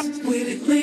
up with it.